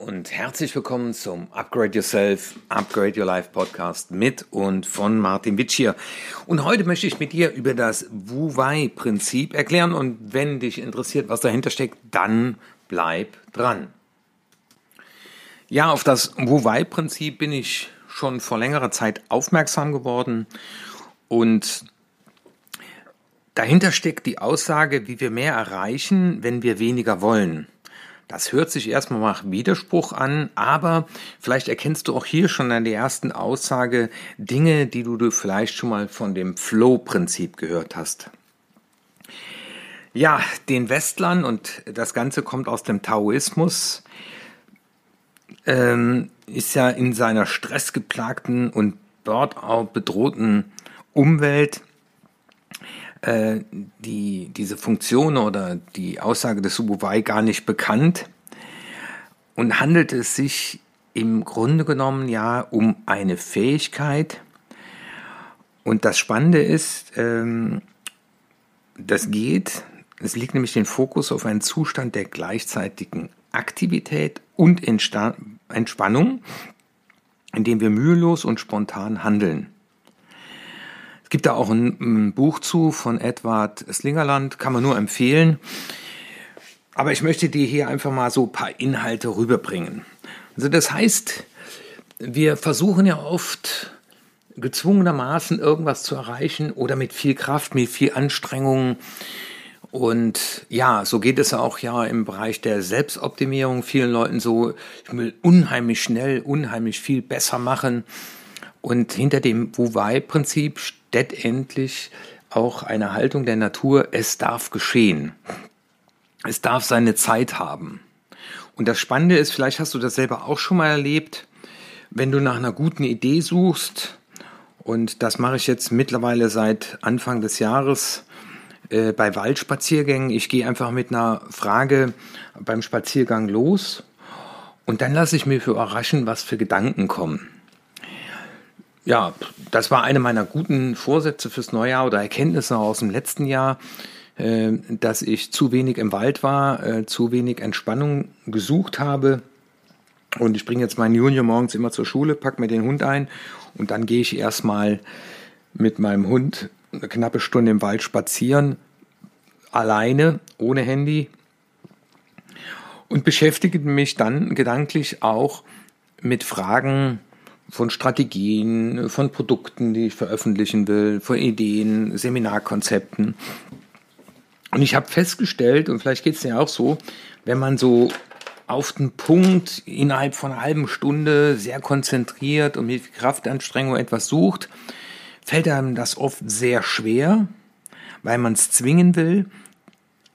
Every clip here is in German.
und herzlich willkommen zum Upgrade Yourself, Upgrade Your Life Podcast mit und von Martin Witsch hier. Und heute möchte ich mit dir über das Wu-Wei-Prinzip erklären und wenn dich interessiert, was dahinter steckt, dann bleib dran. Ja, auf das Wu-Wei-Prinzip bin ich schon vor längerer Zeit aufmerksam geworden und dahinter steckt die Aussage, wie wir mehr erreichen, wenn wir weniger wollen. Das hört sich erstmal nach Widerspruch an, aber vielleicht erkennst du auch hier schon an der ersten Aussage Dinge, die du vielleicht schon mal von dem Flow-Prinzip gehört hast. Ja, den Westlern und das Ganze kommt aus dem Taoismus, ähm, ist ja in seiner stressgeplagten und Burnout bedrohten Umwelt äh, die, diese Funktion oder die Aussage des Subuwai gar nicht bekannt und handelt es sich im Grunde genommen ja um eine Fähigkeit. Und das Spannende ist, ähm, das geht, es liegt nämlich den Fokus auf einen Zustand der gleichzeitigen Aktivität und Entspannung, in dem wir mühelos und spontan handeln gibt da auch ein, ein Buch zu von Edward Slingerland, kann man nur empfehlen. Aber ich möchte dir hier einfach mal so ein paar Inhalte rüberbringen. Also das heißt, wir versuchen ja oft gezwungenermaßen irgendwas zu erreichen oder mit viel Kraft, mit viel Anstrengung. Und ja, so geht es auch ja im Bereich der Selbstoptimierung vielen Leuten so, ich will unheimlich schnell, unheimlich viel besser machen. Und hinter dem Wu-Wei-Prinzip letztendlich auch eine Haltung der Natur, es darf geschehen. Es darf seine Zeit haben. Und das Spannende ist, vielleicht hast du das selber auch schon mal erlebt, wenn du nach einer guten Idee suchst, und das mache ich jetzt mittlerweile seit Anfang des Jahres äh, bei Waldspaziergängen. Ich gehe einfach mit einer Frage beim Spaziergang los und dann lasse ich mir für überraschen, was für Gedanken kommen ja, das war eine meiner guten Vorsätze fürs Neujahr oder Erkenntnisse aus dem letzten Jahr, äh, dass ich zu wenig im Wald war, äh, zu wenig Entspannung gesucht habe. Und ich bringe jetzt meinen Junior morgens immer zur Schule, packe mir den Hund ein und dann gehe ich erstmal mit meinem Hund eine knappe Stunde im Wald spazieren, alleine, ohne Handy und beschäftige mich dann gedanklich auch mit Fragen, von Strategien, von Produkten, die ich veröffentlichen will, von Ideen, Seminarkonzepten. Und ich habe festgestellt, und vielleicht geht es dir auch so, wenn man so auf den Punkt innerhalb von einer halben Stunde sehr konzentriert und mit Kraftanstrengung etwas sucht, fällt einem das oft sehr schwer, weil man es zwingen will.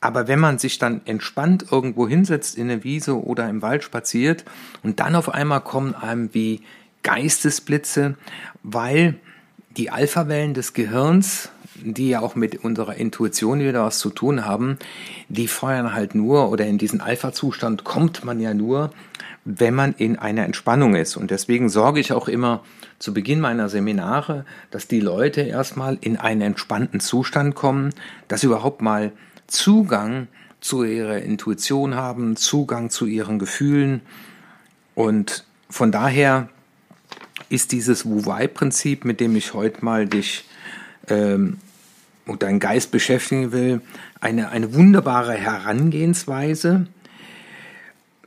Aber wenn man sich dann entspannt irgendwo hinsetzt in der Wiese oder im Wald spaziert und dann auf einmal kommen einem wie Geistesblitze, weil die Alphawellen des Gehirns, die ja auch mit unserer Intuition wieder was zu tun haben, die feuern halt nur oder in diesen Alpha-Zustand kommt man ja nur, wenn man in einer Entspannung ist. Und deswegen sorge ich auch immer zu Beginn meiner Seminare, dass die Leute erstmal in einen entspannten Zustand kommen, dass sie überhaupt mal Zugang zu ihrer Intuition haben, Zugang zu ihren Gefühlen. Und von daher ist dieses Wu-Wei-Prinzip, mit dem ich heute mal dich ähm, und deinen Geist beschäftigen will, eine, eine wunderbare Herangehensweise.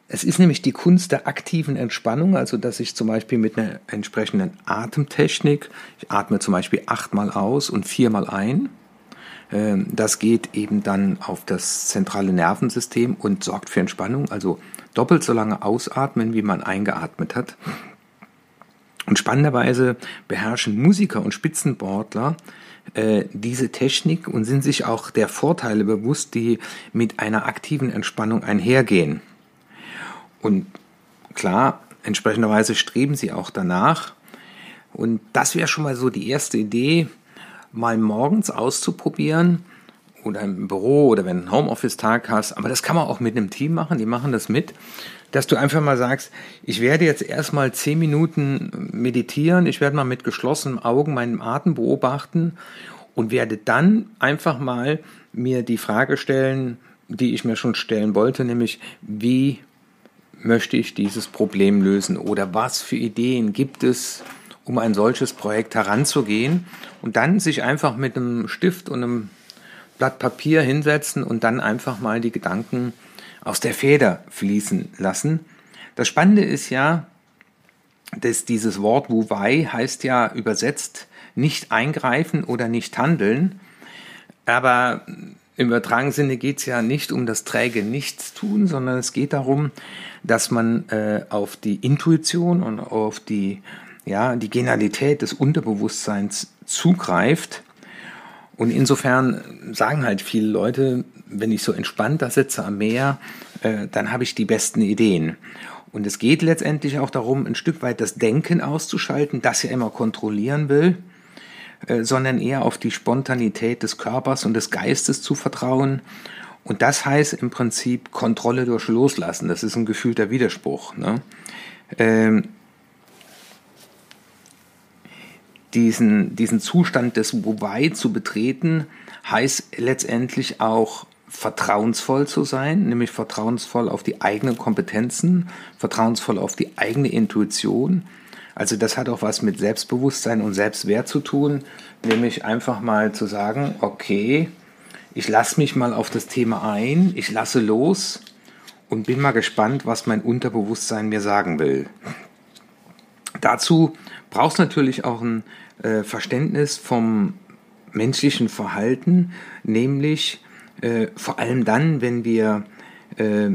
Es ist nämlich die Kunst der aktiven Entspannung, also dass ich zum Beispiel mit einer entsprechenden Atemtechnik, ich atme zum Beispiel achtmal aus und viermal ein, ähm, das geht eben dann auf das zentrale Nervensystem und sorgt für Entspannung, also doppelt so lange ausatmen, wie man eingeatmet hat. Und spannenderweise beherrschen Musiker und Spitzensportler äh, diese Technik und sind sich auch der Vorteile bewusst, die mit einer aktiven Entspannung einhergehen. Und klar, entsprechenderweise streben sie auch danach. Und das wäre schon mal so die erste Idee, mal morgens auszuprobieren oder im Büro oder wenn du einen Homeoffice-Tag hast. Aber das kann man auch mit einem Team machen, die machen das mit dass du einfach mal sagst, ich werde jetzt erstmal zehn Minuten meditieren, ich werde mal mit geschlossenen Augen meinen Atem beobachten und werde dann einfach mal mir die Frage stellen, die ich mir schon stellen wollte, nämlich wie möchte ich dieses Problem lösen oder was für Ideen gibt es, um ein solches Projekt heranzugehen und dann sich einfach mit einem Stift und einem Blatt Papier hinsetzen und dann einfach mal die Gedanken aus der Feder fließen lassen. Das Spannende ist ja, dass dieses Wort Wu Wei heißt ja übersetzt nicht eingreifen oder nicht handeln. Aber im übertragenen Sinne geht es ja nicht um das träge Nichtstun, sondern es geht darum, dass man äh, auf die Intuition und auf die, ja, die Genialität des Unterbewusstseins zugreift. Und insofern sagen halt viele Leute, wenn ich so entspannt da sitze am Meer, äh, dann habe ich die besten Ideen. Und es geht letztendlich auch darum, ein Stück weit das Denken auszuschalten, das ja immer kontrollieren will, äh, sondern eher auf die Spontanität des Körpers und des Geistes zu vertrauen. Und das heißt im Prinzip Kontrolle durch Loslassen. Das ist ein gefühlter Widerspruch. Ne? Ähm, diesen, diesen Zustand des Wobei zu betreten, heißt letztendlich auch vertrauensvoll zu sein, nämlich vertrauensvoll auf die eigenen Kompetenzen, vertrauensvoll auf die eigene Intuition. Also das hat auch was mit Selbstbewusstsein und Selbstwert zu tun, nämlich einfach mal zu sagen, okay, ich lasse mich mal auf das Thema ein, ich lasse los und bin mal gespannt, was mein Unterbewusstsein mir sagen will. Dazu braucht es natürlich auch ein äh, Verständnis vom menschlichen Verhalten, nämlich äh, vor allem dann, wenn wir äh,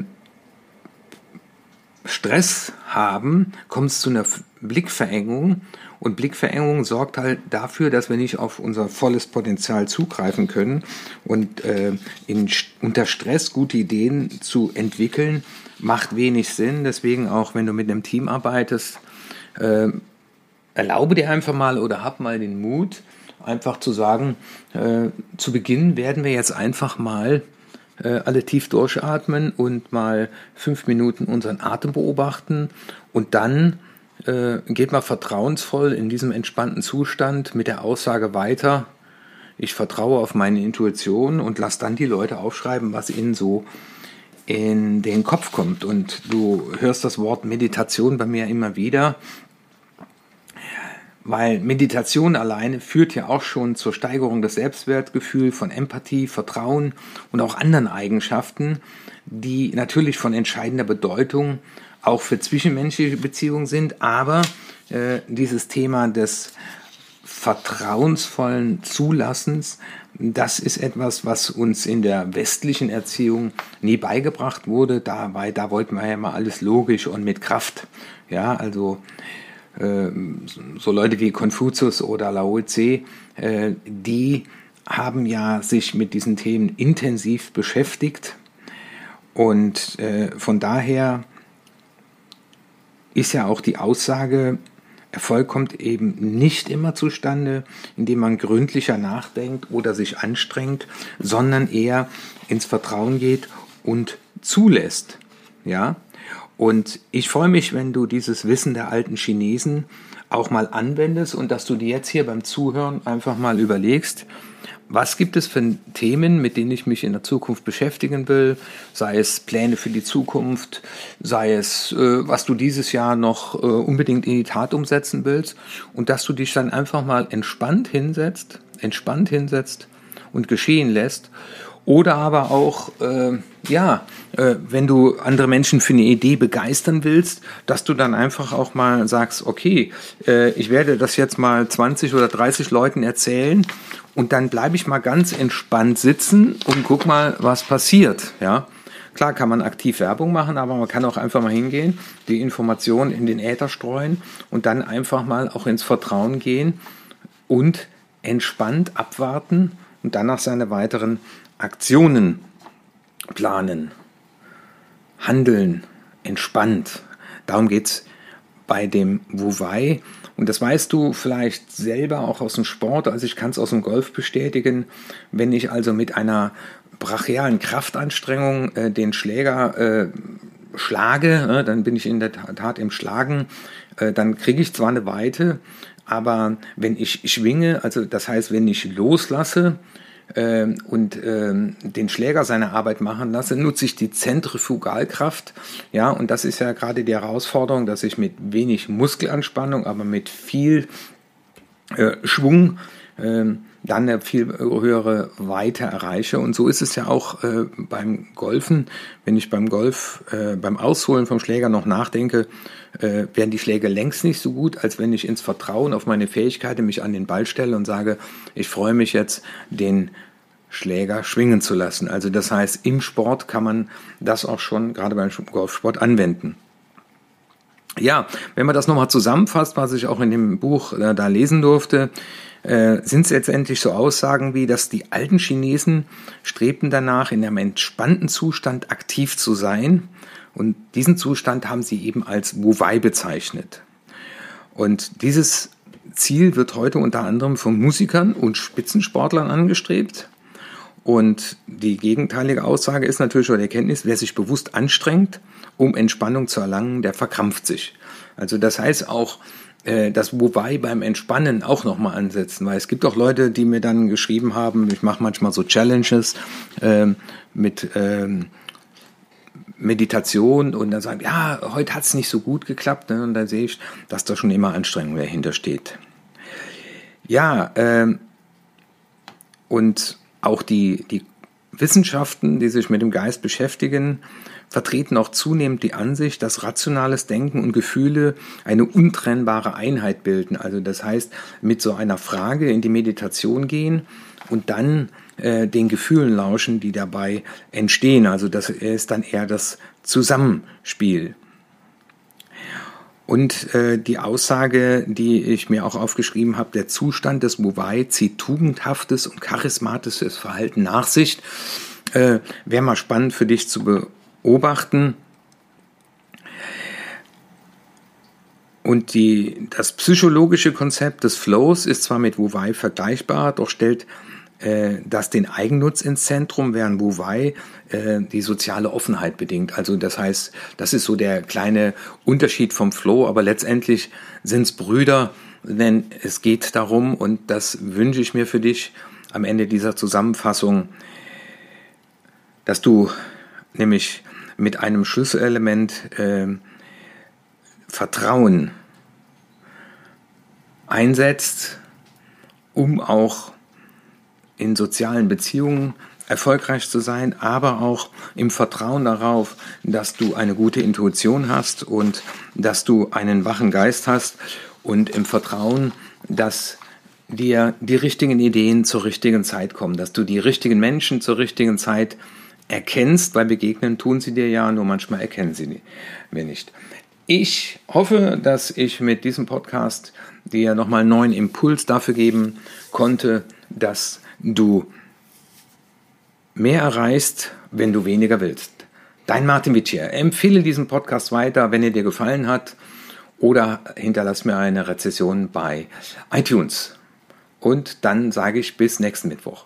Stress haben, kommt es zu einer Blickverengung und Blickverengung sorgt halt dafür, dass wir nicht auf unser volles Potenzial zugreifen können und äh, in, unter Stress gute Ideen zu entwickeln, macht wenig Sinn. Deswegen auch, wenn du mit einem Team arbeitest, äh, erlaube dir einfach mal oder hab mal den Mut, einfach zu sagen, äh, zu Beginn werden wir jetzt einfach mal äh, alle tief durchatmen und mal fünf Minuten unseren Atem beobachten und dann äh, geht mal vertrauensvoll in diesem entspannten Zustand mit der Aussage weiter, ich vertraue auf meine Intuition und lass dann die Leute aufschreiben, was ihnen so in den Kopf kommt. Und du hörst das Wort Meditation bei mir immer wieder. Weil Meditation alleine führt ja auch schon zur Steigerung des Selbstwertgefühls, von Empathie, Vertrauen und auch anderen Eigenschaften, die natürlich von entscheidender Bedeutung auch für zwischenmenschliche Beziehungen sind. Aber äh, dieses Thema des vertrauensvollen Zulassens, das ist etwas, was uns in der westlichen Erziehung nie beigebracht wurde. Dabei, da wollten wir ja mal alles logisch und mit Kraft. Ja, also ähm, so Leute wie Konfuzius oder Lao Tse, äh, die haben ja sich mit diesen Themen intensiv beschäftigt und äh, von daher ist ja auch die Aussage, Erfolg kommt eben nicht immer zustande, indem man gründlicher nachdenkt oder sich anstrengt, sondern eher ins Vertrauen geht und zulässt. Ja, und ich freue mich, wenn du dieses Wissen der alten Chinesen auch mal anwendest und dass du dir jetzt hier beim Zuhören einfach mal überlegst, was gibt es für Themen, mit denen ich mich in der Zukunft beschäftigen will, sei es Pläne für die Zukunft, sei es, äh, was du dieses Jahr noch äh, unbedingt in die Tat umsetzen willst. Und dass du dich dann einfach mal entspannt hinsetzt, entspannt hinsetzt und geschehen lässt oder aber auch, äh, ja, äh, wenn du andere Menschen für eine Idee begeistern willst, dass du dann einfach auch mal sagst, okay, äh, ich werde das jetzt mal 20 oder 30 Leuten erzählen und dann bleibe ich mal ganz entspannt sitzen und guck mal, was passiert, ja. Klar kann man aktiv Werbung machen, aber man kann auch einfach mal hingehen, die Informationen in den Äther streuen und dann einfach mal auch ins Vertrauen gehen und entspannt abwarten und danach seine weiteren Aktionen planen, handeln, entspannt. Darum geht es bei dem Wuwei. Und das weißt du vielleicht selber auch aus dem Sport, also ich kann es aus dem Golf bestätigen, wenn ich also mit einer brachialen Kraftanstrengung äh, den Schläger äh, schlage, äh, dann bin ich in der Tat im Schlagen, äh, dann kriege ich zwar eine Weite, aber wenn ich schwinge, also das heißt, wenn ich loslasse, und ähm, den Schläger seine Arbeit machen lasse, nutze ich die Zentrifugalkraft. Ja, und das ist ja gerade die Herausforderung, dass ich mit wenig Muskelanspannung, aber mit viel äh, Schwung ähm, dann eine viel höhere Weite erreiche. Und so ist es ja auch äh, beim Golfen. Wenn ich beim Golf, äh, beim Ausholen vom Schläger noch nachdenke, äh, werden die Schläge längst nicht so gut, als wenn ich ins Vertrauen auf meine Fähigkeiten mich an den Ball stelle und sage, ich freue mich jetzt, den Schläger schwingen zu lassen. Also das heißt, im Sport kann man das auch schon gerade beim Golfsport anwenden. Ja, wenn man das nochmal zusammenfasst, was ich auch in dem Buch äh, da lesen durfte, äh, sind es letztendlich so Aussagen wie, dass die alten Chinesen strebten danach, in einem entspannten Zustand aktiv zu sein. Und diesen Zustand haben sie eben als Wu Wei bezeichnet. Und dieses Ziel wird heute unter anderem von Musikern und Spitzensportlern angestrebt. Und die gegenteilige Aussage ist natürlich oder die Erkenntnis, wer sich bewusst anstrengt, um Entspannung zu erlangen, der verkrampft sich. Also das heißt auch, äh, das Wobei beim Entspannen auch nochmal ansetzen, weil es gibt auch Leute, die mir dann geschrieben haben, ich mache manchmal so Challenges äh, mit ähm, Meditation und dann sagen, ja, heute hat es nicht so gut geklappt ne? und dann sehe ich, dass da schon immer Anstrengung dahinter steht. Ja, ähm, und auch die, die Wissenschaften, die sich mit dem Geist beschäftigen, vertreten auch zunehmend die Ansicht, dass rationales Denken und Gefühle eine untrennbare Einheit bilden. Also das heißt, mit so einer Frage in die Meditation gehen und dann äh, den Gefühlen lauschen, die dabei entstehen. Also das ist dann eher das Zusammenspiel. Und äh, die Aussage, die ich mir auch aufgeschrieben habe, der Zustand des Muwei zieht tugendhaftes und charismatisches Verhalten nach sich. Äh, Wäre mal spannend für dich zu beobachten. Und die, das psychologische Konzept des Flows ist zwar mit Wu Wei vergleichbar, doch stellt äh, das den Eigennutz ins Zentrum, während Wei äh, die soziale Offenheit bedingt. Also das heißt, das ist so der kleine Unterschied vom Flow, aber letztendlich sind es Brüder, denn es geht darum, und das wünsche ich mir für dich am Ende dieser Zusammenfassung, dass du nämlich mit einem Schlüsselelement äh, Vertrauen einsetzt, um auch in sozialen Beziehungen erfolgreich zu sein, aber auch im Vertrauen darauf, dass du eine gute Intuition hast und dass du einen wachen Geist hast und im Vertrauen, dass dir die richtigen Ideen zur richtigen Zeit kommen, dass du die richtigen Menschen zur richtigen Zeit erkennst, weil begegnen tun sie dir ja, nur manchmal erkennen sie mir nicht. Ich hoffe, dass ich mit diesem Podcast dir nochmal einen neuen Impuls dafür geben konnte, dass du mehr erreichst, wenn du weniger willst. Dein Martin Wittier. Empfehle diesen Podcast weiter, wenn er dir gefallen hat oder hinterlass mir eine Rezession bei iTunes. Und dann sage ich bis nächsten Mittwoch.